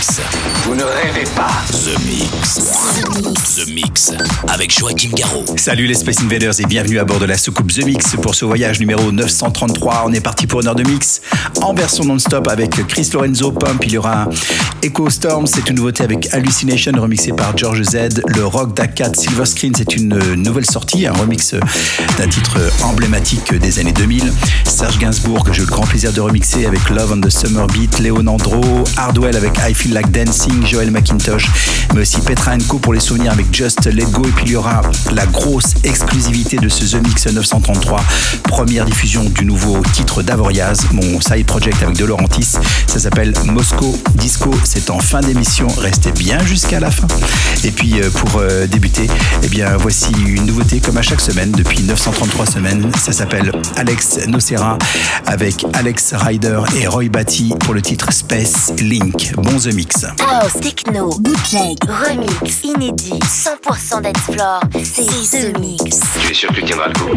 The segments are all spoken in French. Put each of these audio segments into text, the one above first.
Mix. Vous ne rêvez pas. The Mix. The Mix. Avec Joachim Garraud. Salut les Space Invaders et bienvenue à bord de la soucoupe The Mix pour ce voyage numéro 933. On est parti pour une heure de mix en version non-stop avec Chris Lorenzo Pump. Il y aura Echo Storm, c'est une nouveauté avec Hallucination remixé par George Z. Le Rock d'Akat Silver Screen, c'est une nouvelle sortie, un remix d'un titre emblématique des années 2000. Serge Gainsbourg, que j'ai eu le grand plaisir de remixer avec Love on the Summer Beat, Leonandro, Hardwell avec I Feel Like Dancing, Joel McIntosh, mais aussi Petra Co pour les souvenirs avec Just Let Go. Et puis il y aura la grosse exclusivité de ce The Mix 933, première diffusion du nouveau titre d'Avoriaz, mon side project avec De Laurentis. Ça s'appelle Moscow Disco. C'est en fin d'émission. Restez bien jusqu'à la fin. Et puis euh, pour euh, débuter, eh bien voici une nouveauté comme à chaque semaine depuis 933 semaines. Ça s'appelle Alex Nocera avec Alex Ryder et Roy Batty pour le titre Space Link. Bon The Mix. House, techno, bootleg, remix, inédit, 100% dance floor, c'est The Mix. Tu es sûr que tu tiendras le coup?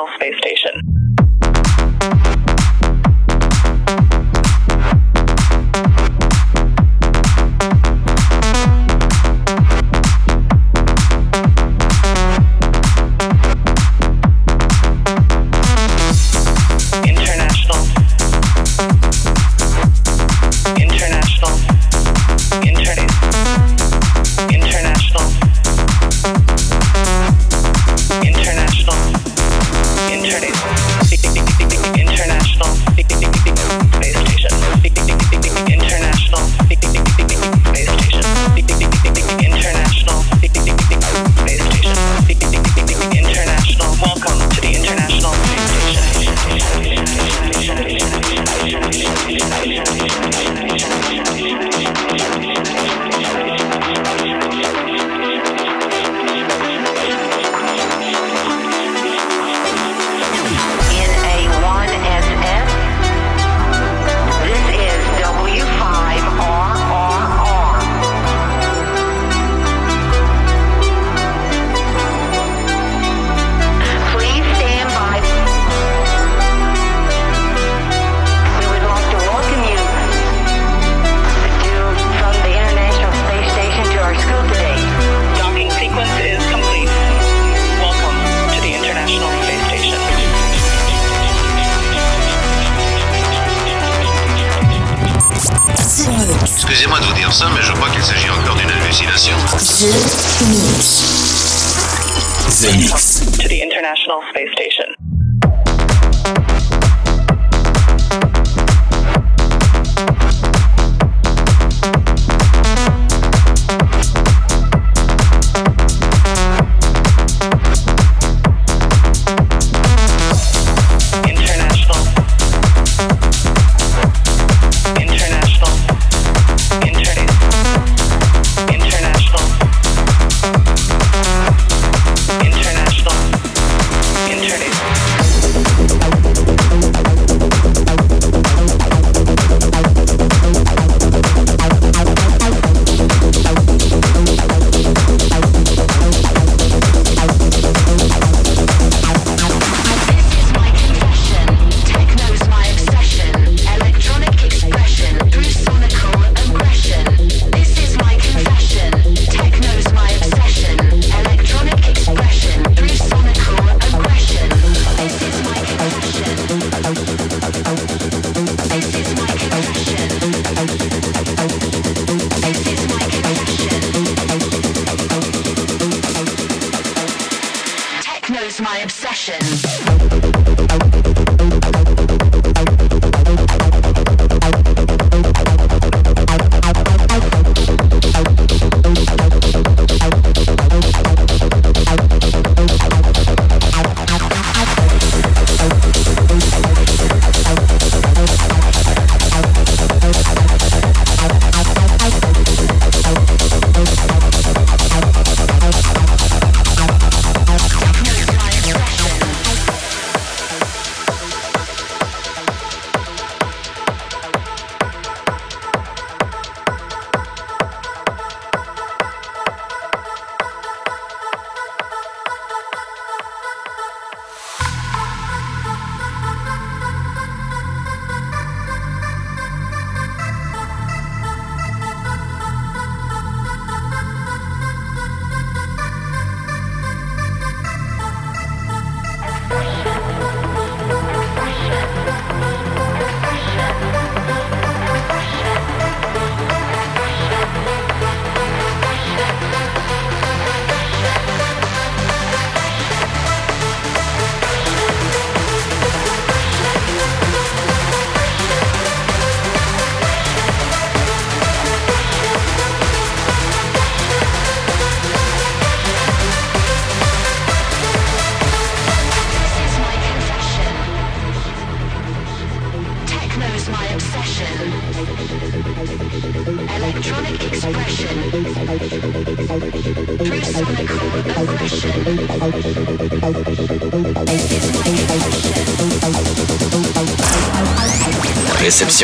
International Space Station.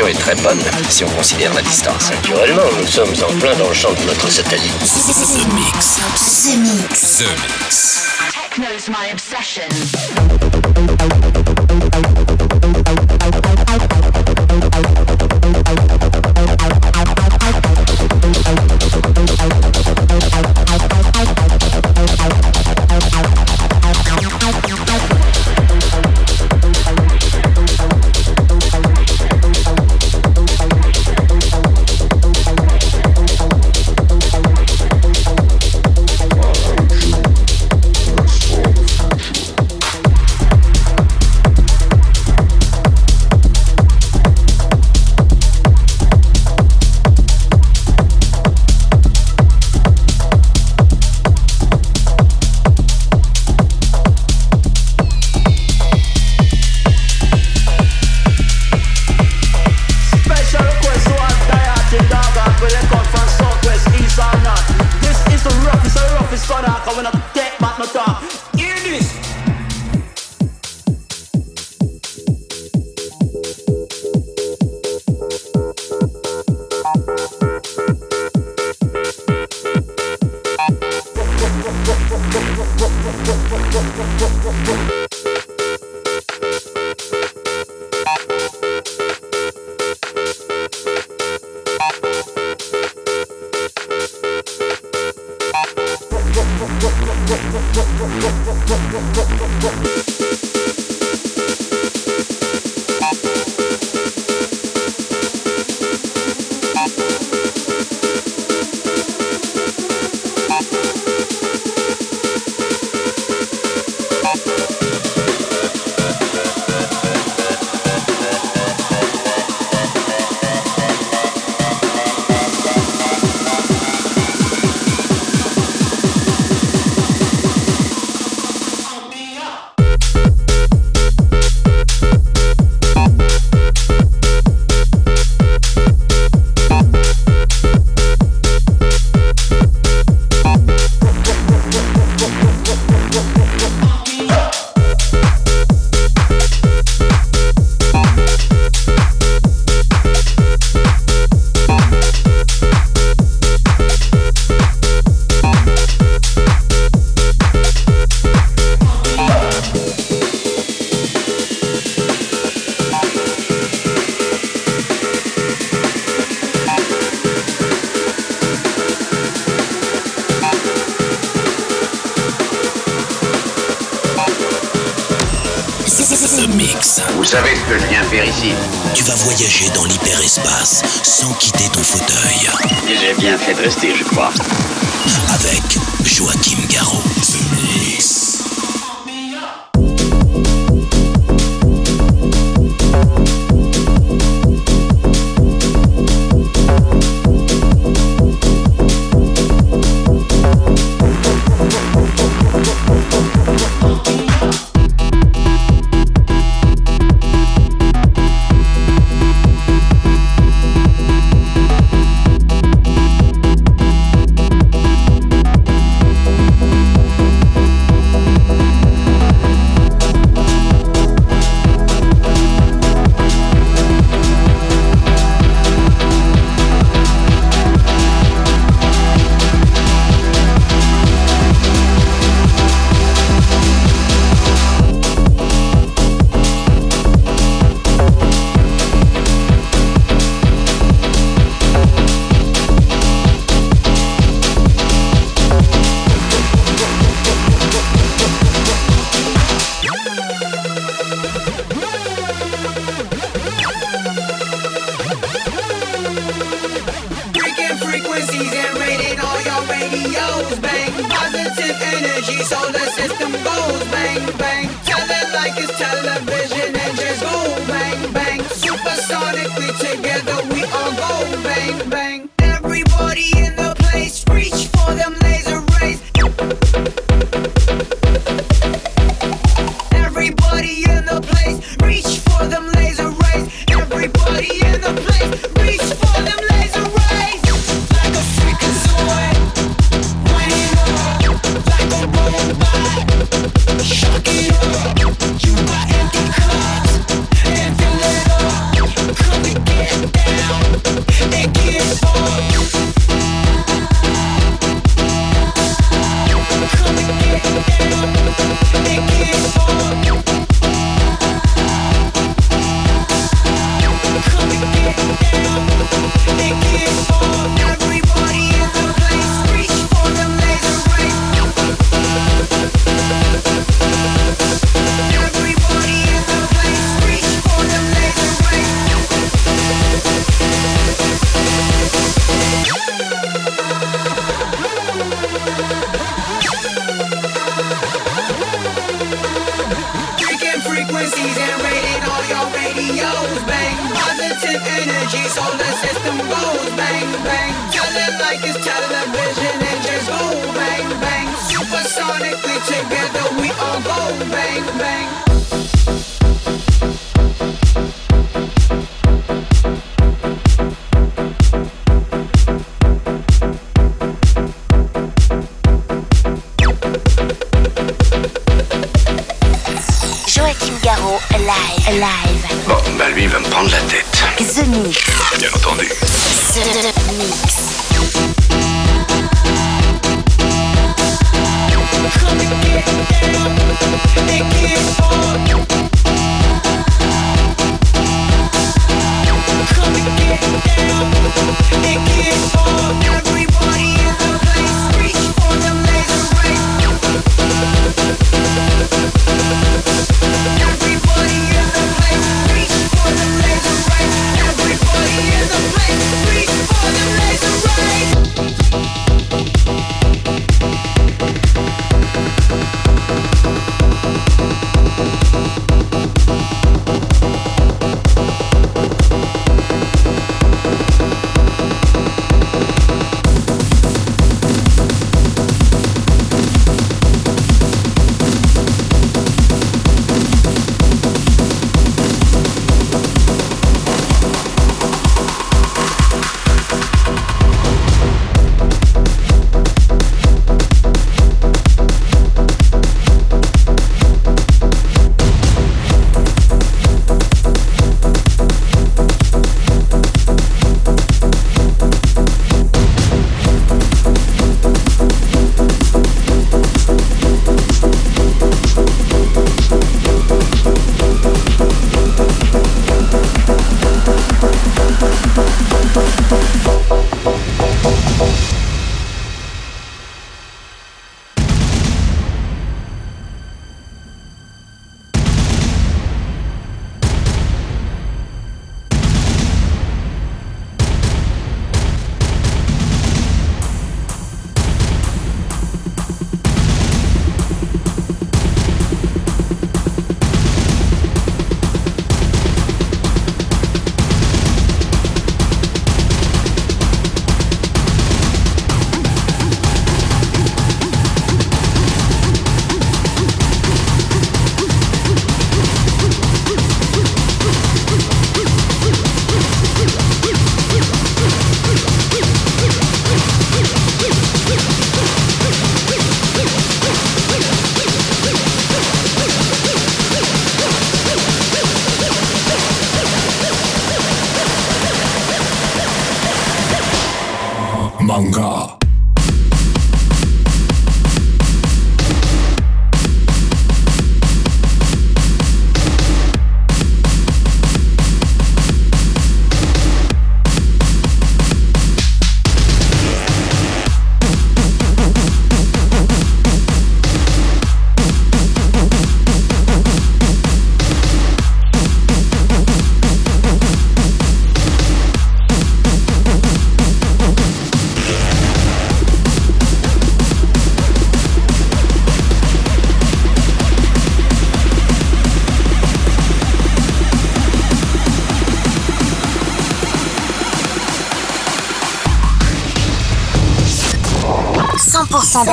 Est très bonne, si on considère la distance. Naturellement, nous sommes en plein dans le champ de notre satellite. The Mix. The Mix. The Mix. Techno's my obsession. Calling up. not Mix. Vous savez ce que je viens faire ici Tu vas voyager dans l'hyperespace sans quitter ton fauteuil. J'ai bien fait de rester, je crois. Avec Joachim Garraud.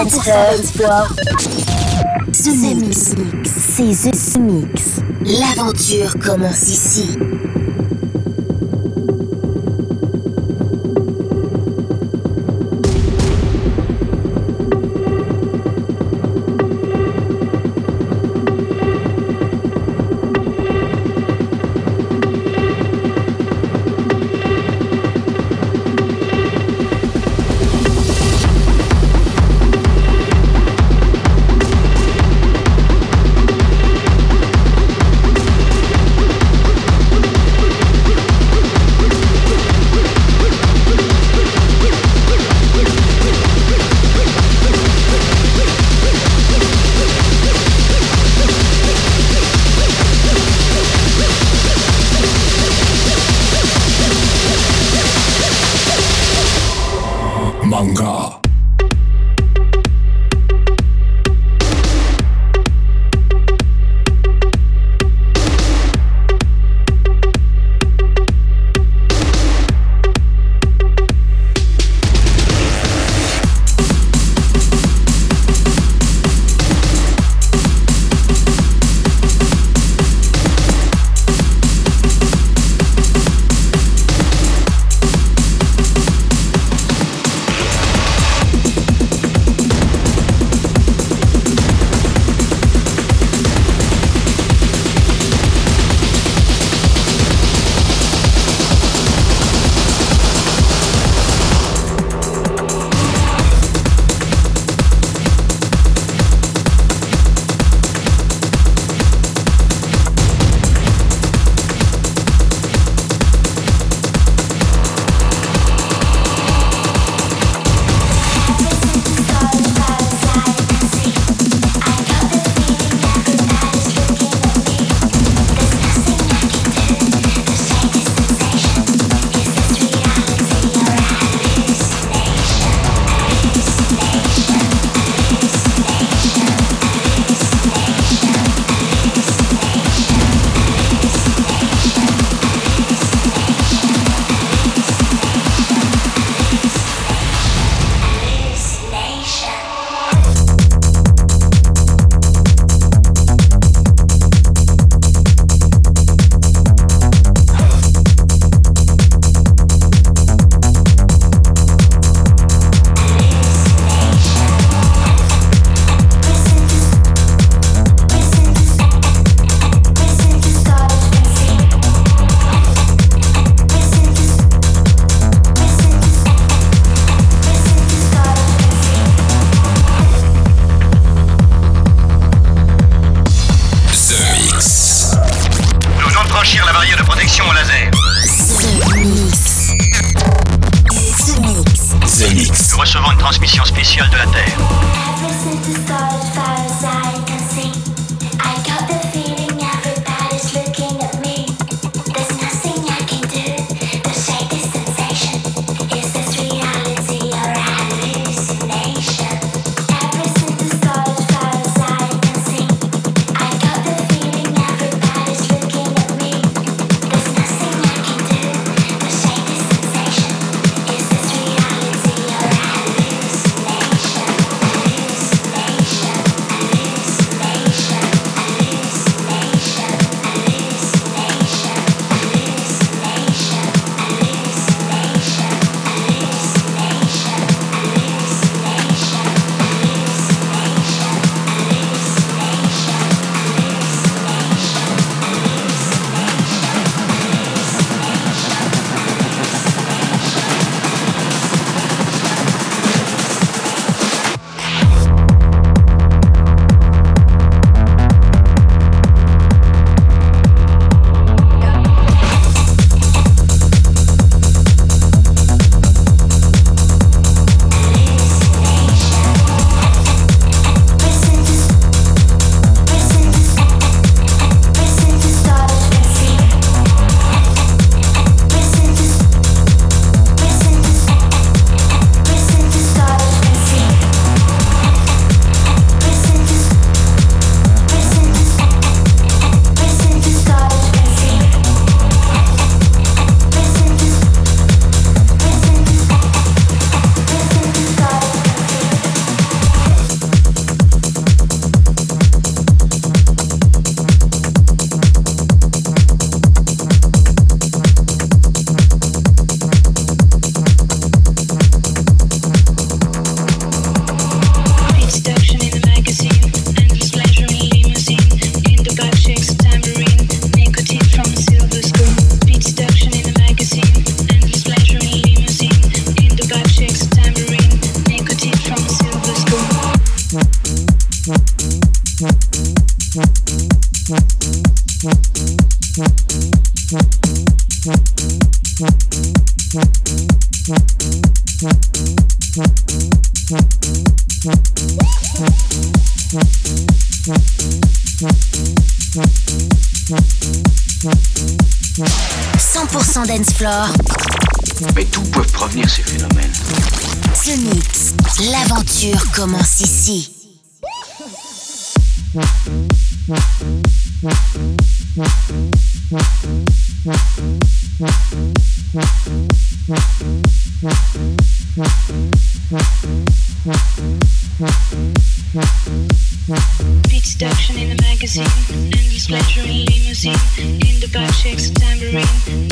Dancefloor. The Mix. C'est The Mix. L'aventure commence ici.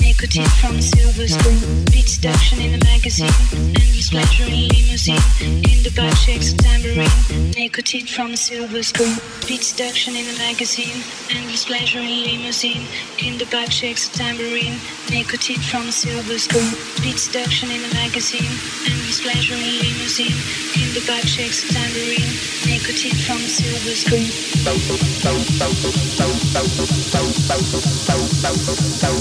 Nicotine from silver spoon. Beat seduction in the magazine, endless pleasure in limousine. In the back shakes tambourine, nicotine from silver spoon. Beat seduction in the magazine, endless pleasure in limousine. In the back shakes tambourine, nicotine from silver spoon. In the magazine, endless pleasure in limousine. In the shakes tambourine, nicotine from silver spoon.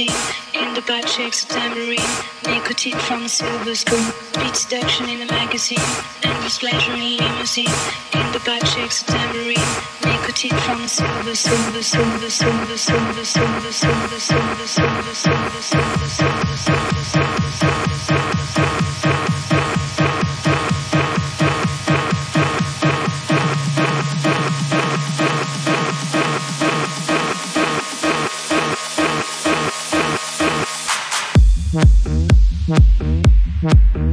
in. The back shakes a tambourine, nicotine from a silver spoon. Beat seduction in the magazine, endless pleasure in limousine. In the back shakes a tambourine, nicotine from a silver silver silver silver silver silver silver silver silver silver silver silver silver silver Thank you.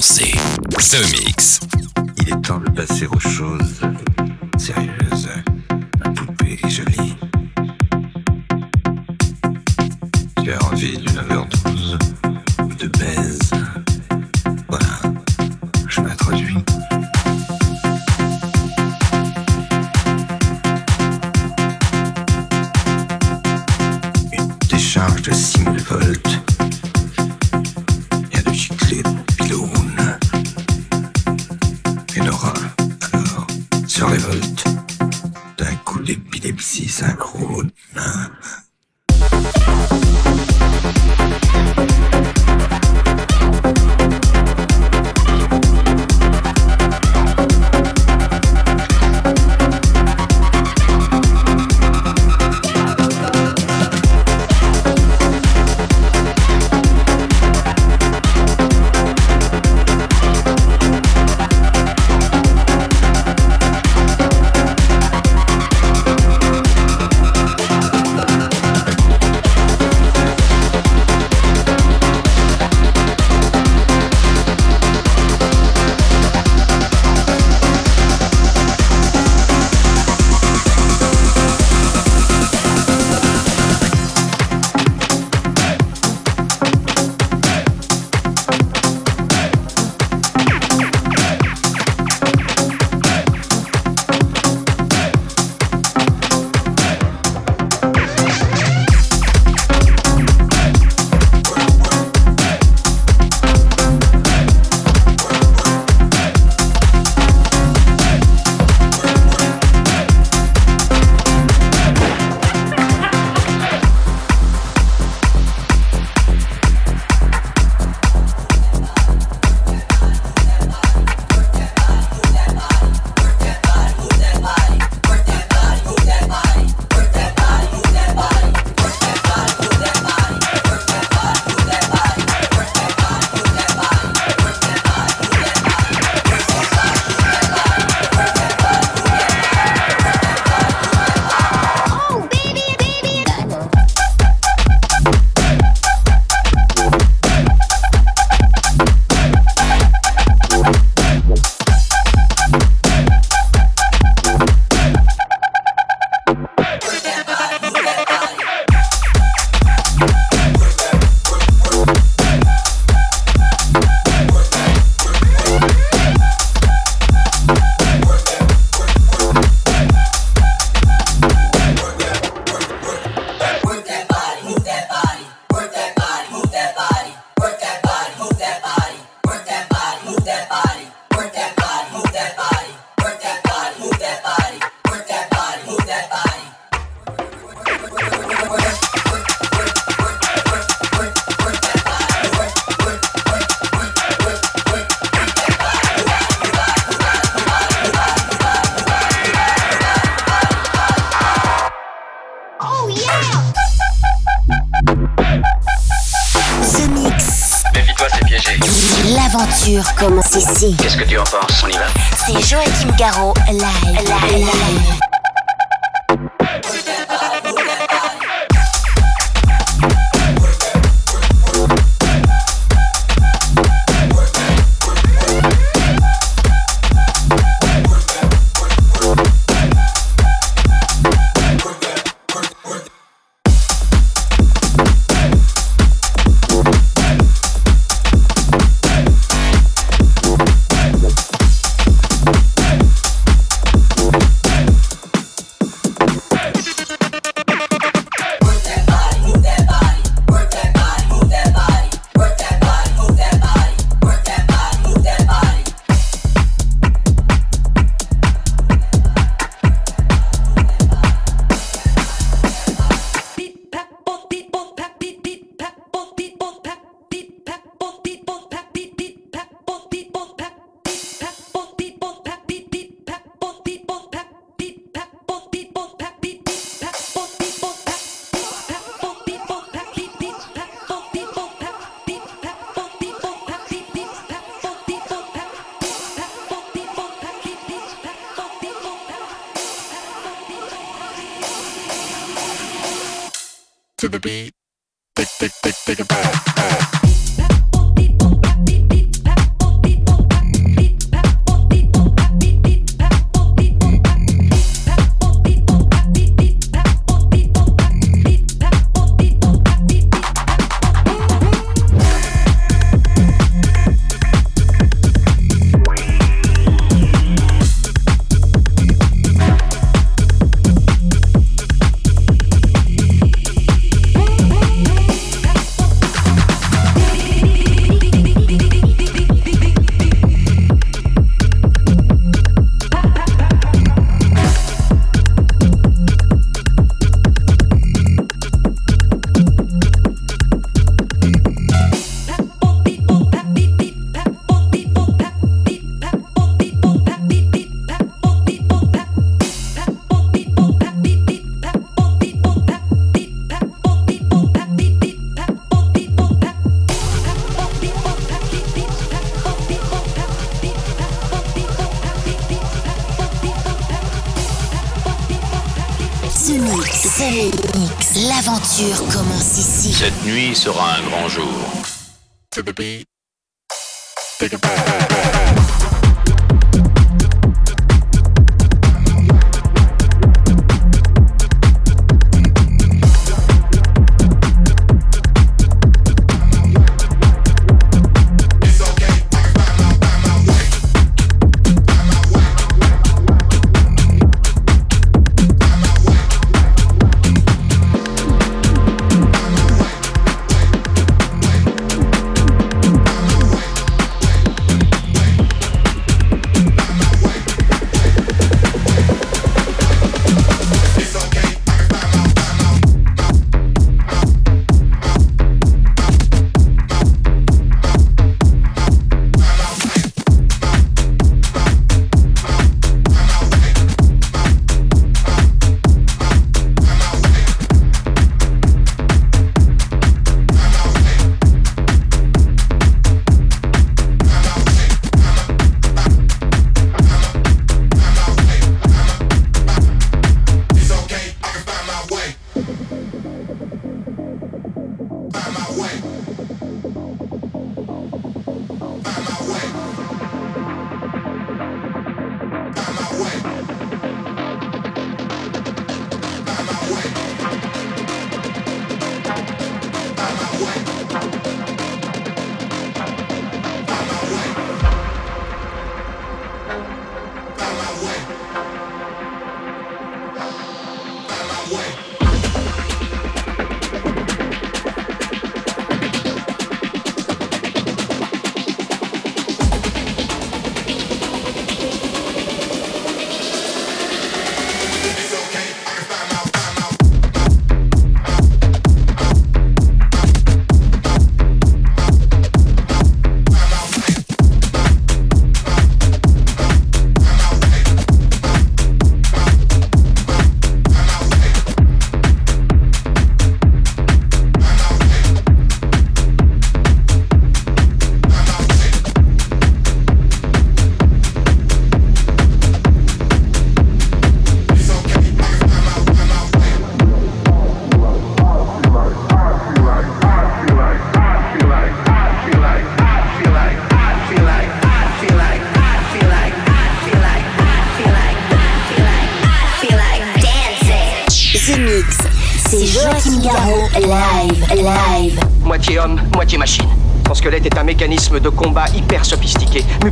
C'est The Mix. Il est temps de passer aux choses Sera un grand jour.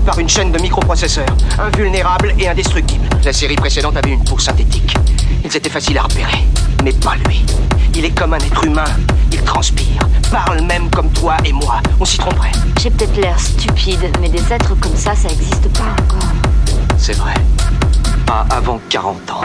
Par une chaîne de microprocesseurs, invulnérable et indestructible. La série précédente avait une peau synthétique. Ils étaient faciles à repérer, mais pas lui. Il est comme un être humain, il transpire, parle même comme toi et moi. On s'y tromperait. J'ai peut-être l'air stupide, mais des êtres comme ça, ça n'existe pas encore. C'est vrai. Pas avant 40 ans.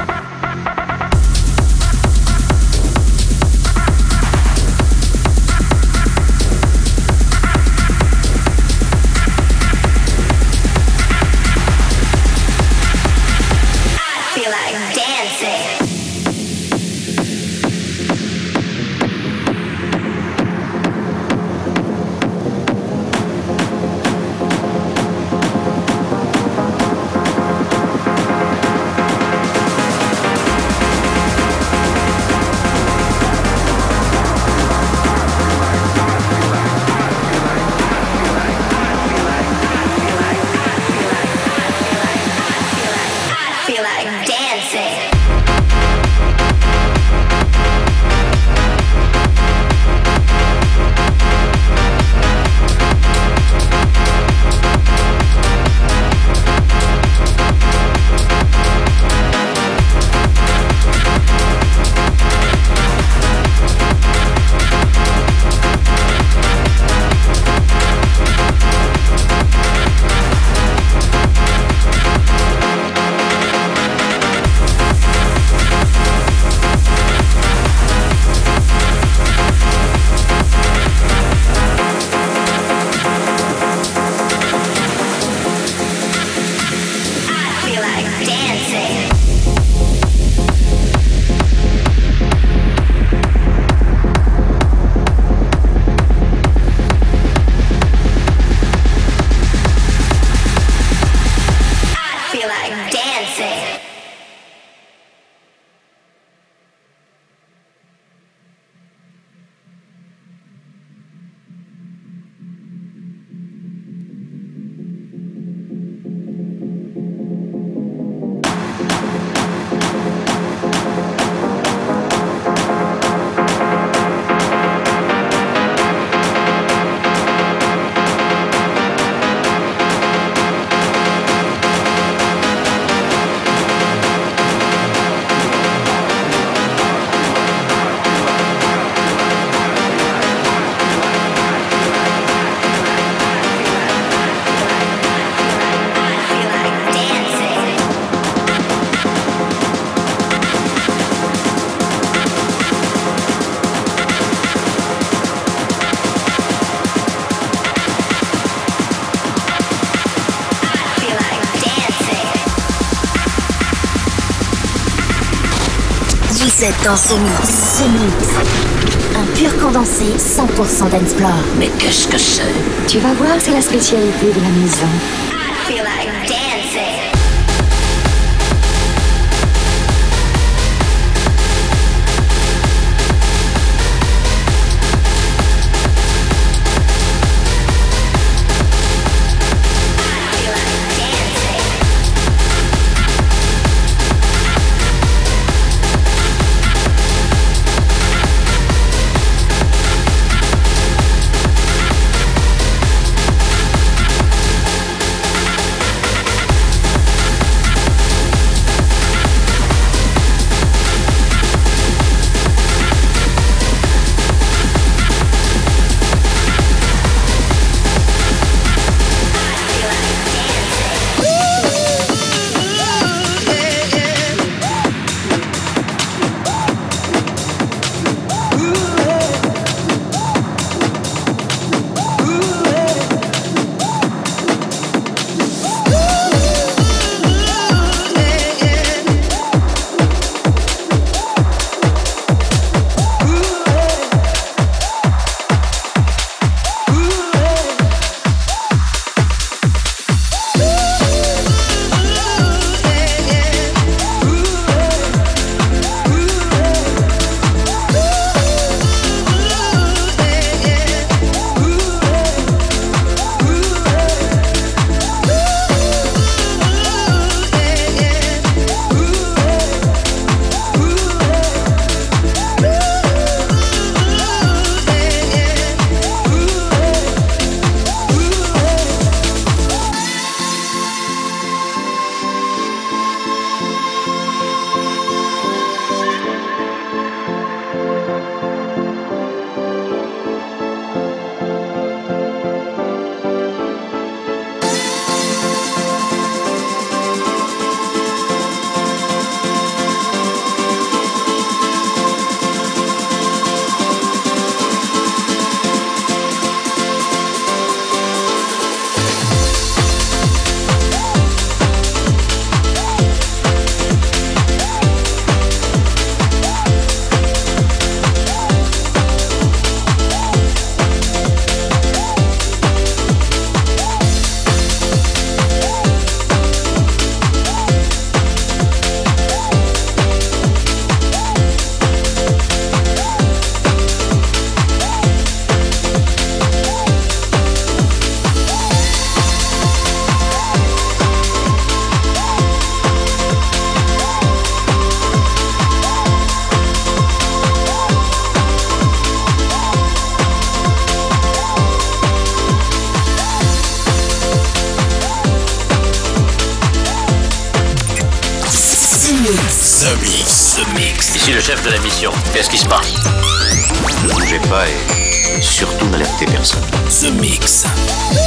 Êtes dans ce mix. Ce mix. Un pur condensé 100% d'Ensplore. Mais qu'est-ce que c'est? Tu vas voir, c'est la spécialité de la maison. Surtout n'alertez personne. The Mix.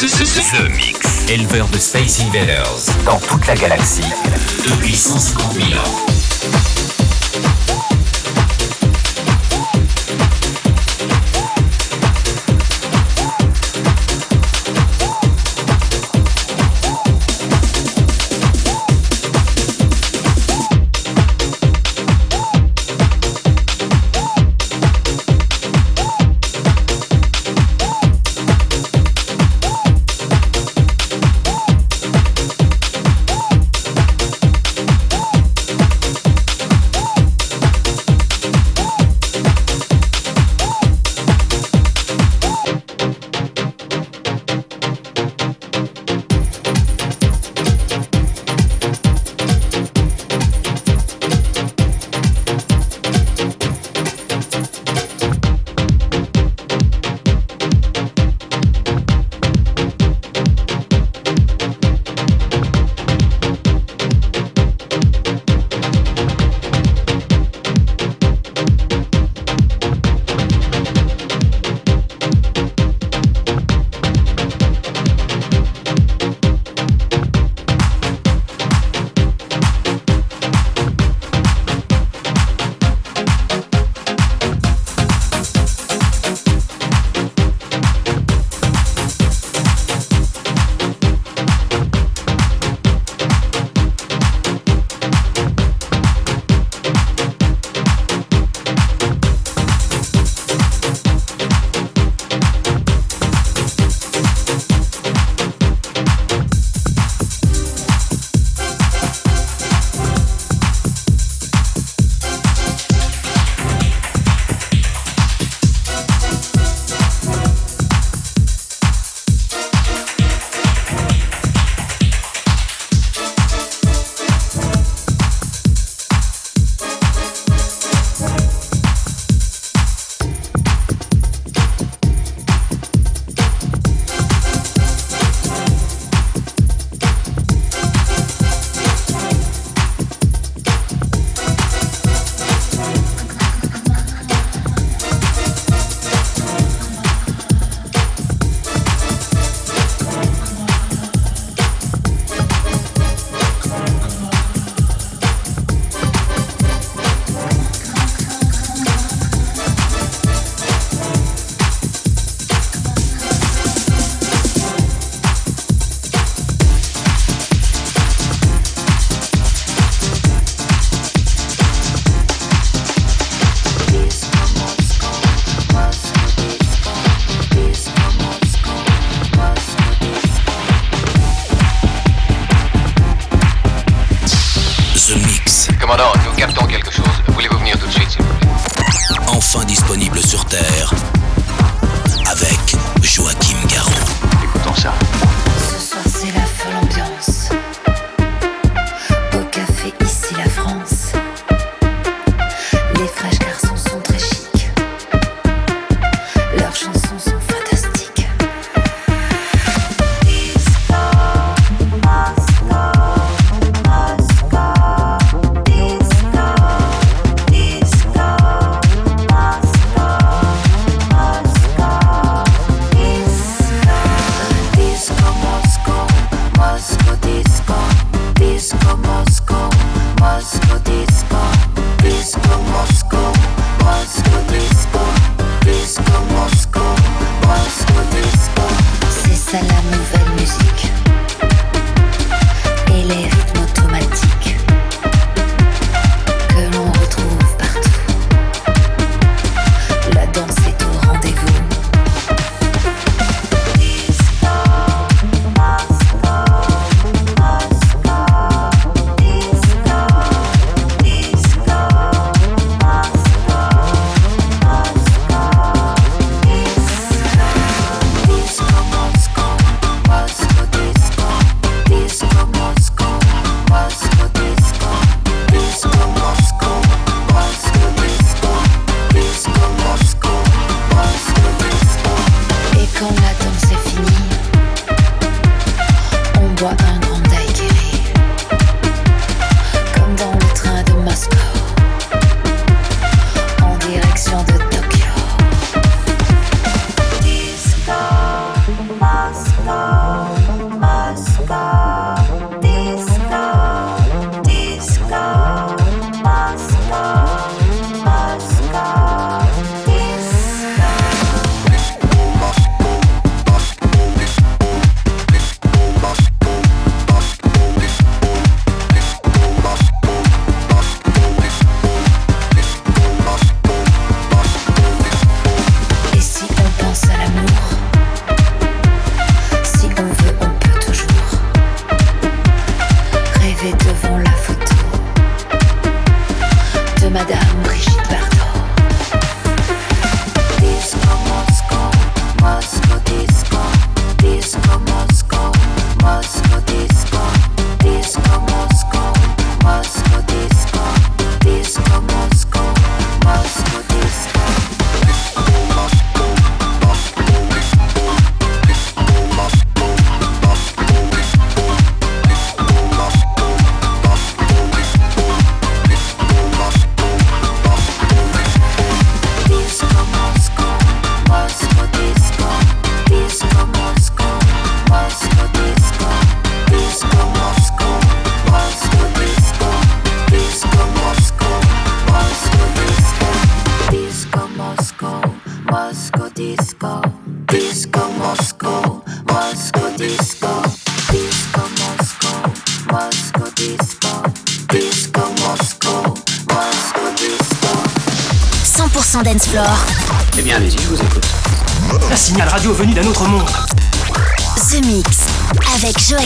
The Mix. Éleveur de Space Invaders dans toute la galaxie depuis 150 000 ans.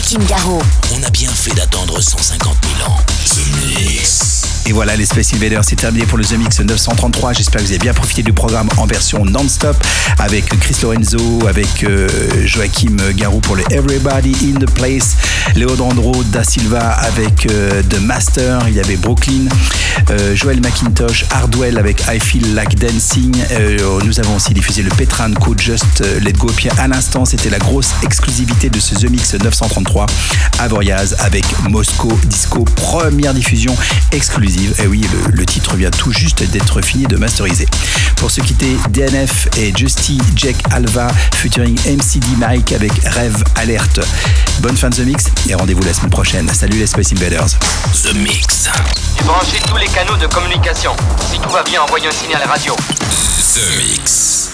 Avec Joachim Garraud. Space Invaders, c'est terminé pour le The Mix 933. J'espère que vous avez bien profité du programme en version non-stop avec Chris Lorenzo, avec euh, Joachim Garou pour le Everybody in the Place, Leodandro da Silva avec euh, The Master, il y avait Brooklyn, euh, Joel McIntosh, Hardwell avec I Feel Like Dancing. Nous avons aussi diffusé le Petran Code Just Let Go. Puis à l'instant, c'était la grosse exclusivité de ce The Mix 933 Avoriaz avec Moscow Disco, première diffusion exclusive. Et eh oui, le, le, titre vient tout juste d'être fini de masteriser. Pour se quitter, DNF et Justy Jack Alva featuring MCD Mike avec Rêve Alerte. Bonne fin de The Mix et rendez-vous la semaine prochaine. Salut les Space Invaders. The Mix. Et branchez tous les canaux de communication. Si tout va bien, envoyez un signal radio. The Mix.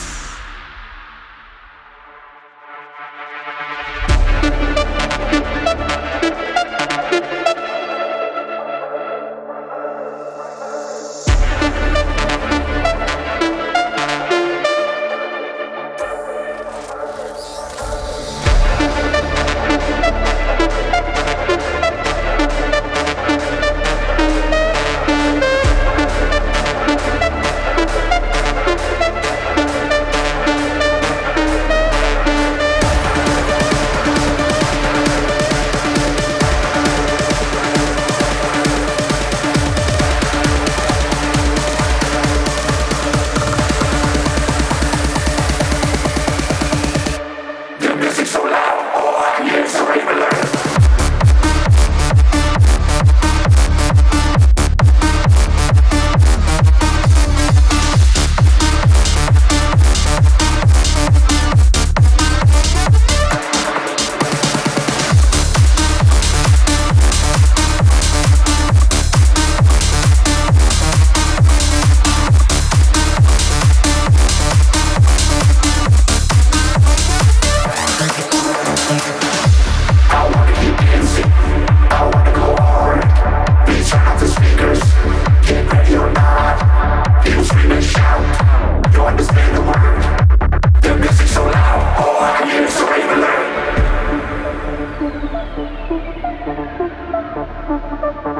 フフフフ。